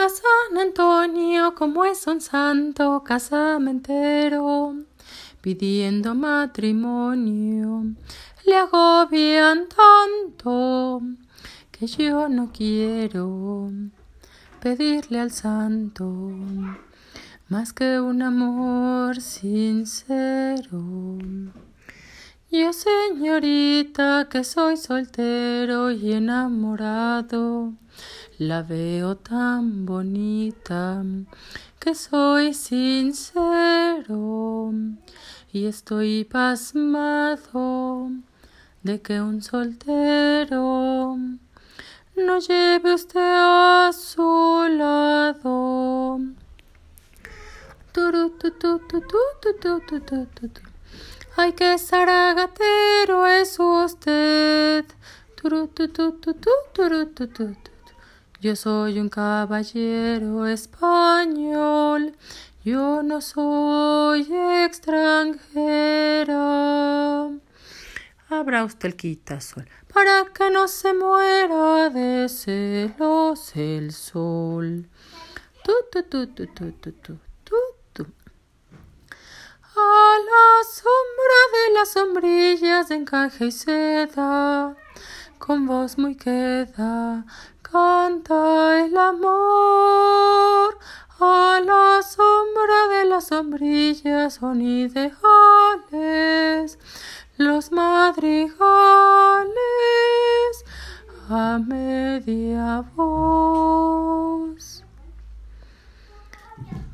A San Antonio, como es un santo casamentero, pidiendo matrimonio, le agobian tanto que yo no quiero pedirle al santo más que un amor sincero. Yo, señorita, que soy soltero y enamorado, la veo tan bonita que soy sincero y estoy pasmado de que un soltero no lleve usted a su lado. Ay, que zaragatero es usted. Yo soy un caballero español. Yo no soy extranjera. Abra usted el quitasol para que no se muera de celos el sol. Tu, tu, tu, las sombrillas de encaje y seda, con voz muy queda, canta el amor. A la sombra de las sombrillas son ideales los madrigales a media voz.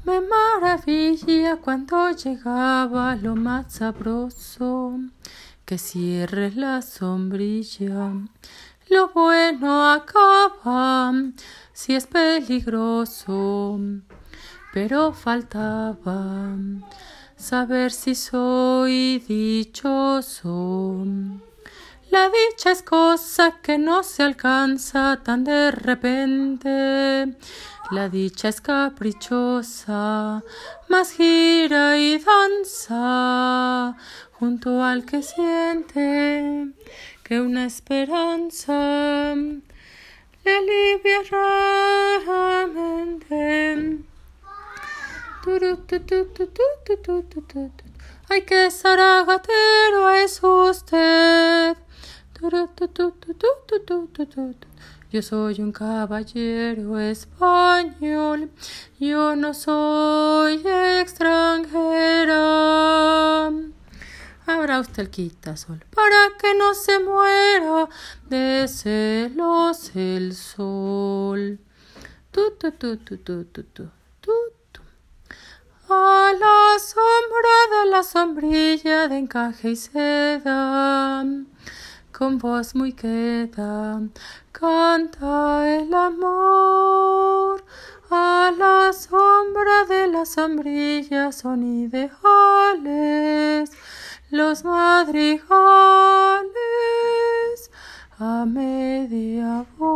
Me maravilla cuando llegaba lo más sabroso, que cierre la sombrilla. Lo bueno acaba si es peligroso, pero faltaba saber si soy dichoso. La dicha es cosa que no se alcanza tan de repente. La dicha es caprichosa, más gira y danza junto al que siente que una esperanza le alivia raramente. Ay, qué zaragatero es usted. Yo soy un caballero español, yo no soy extranjera. Abra usted el quitasol para que no se muera de celos el sol. Tu, tu, tu, tu, tu, tu, tu. A la sombra de la sombrilla de encaje y seda, con voz muy queda, canta el amor. A la sombra de la sombrilla son ideales los madrigales a media voz.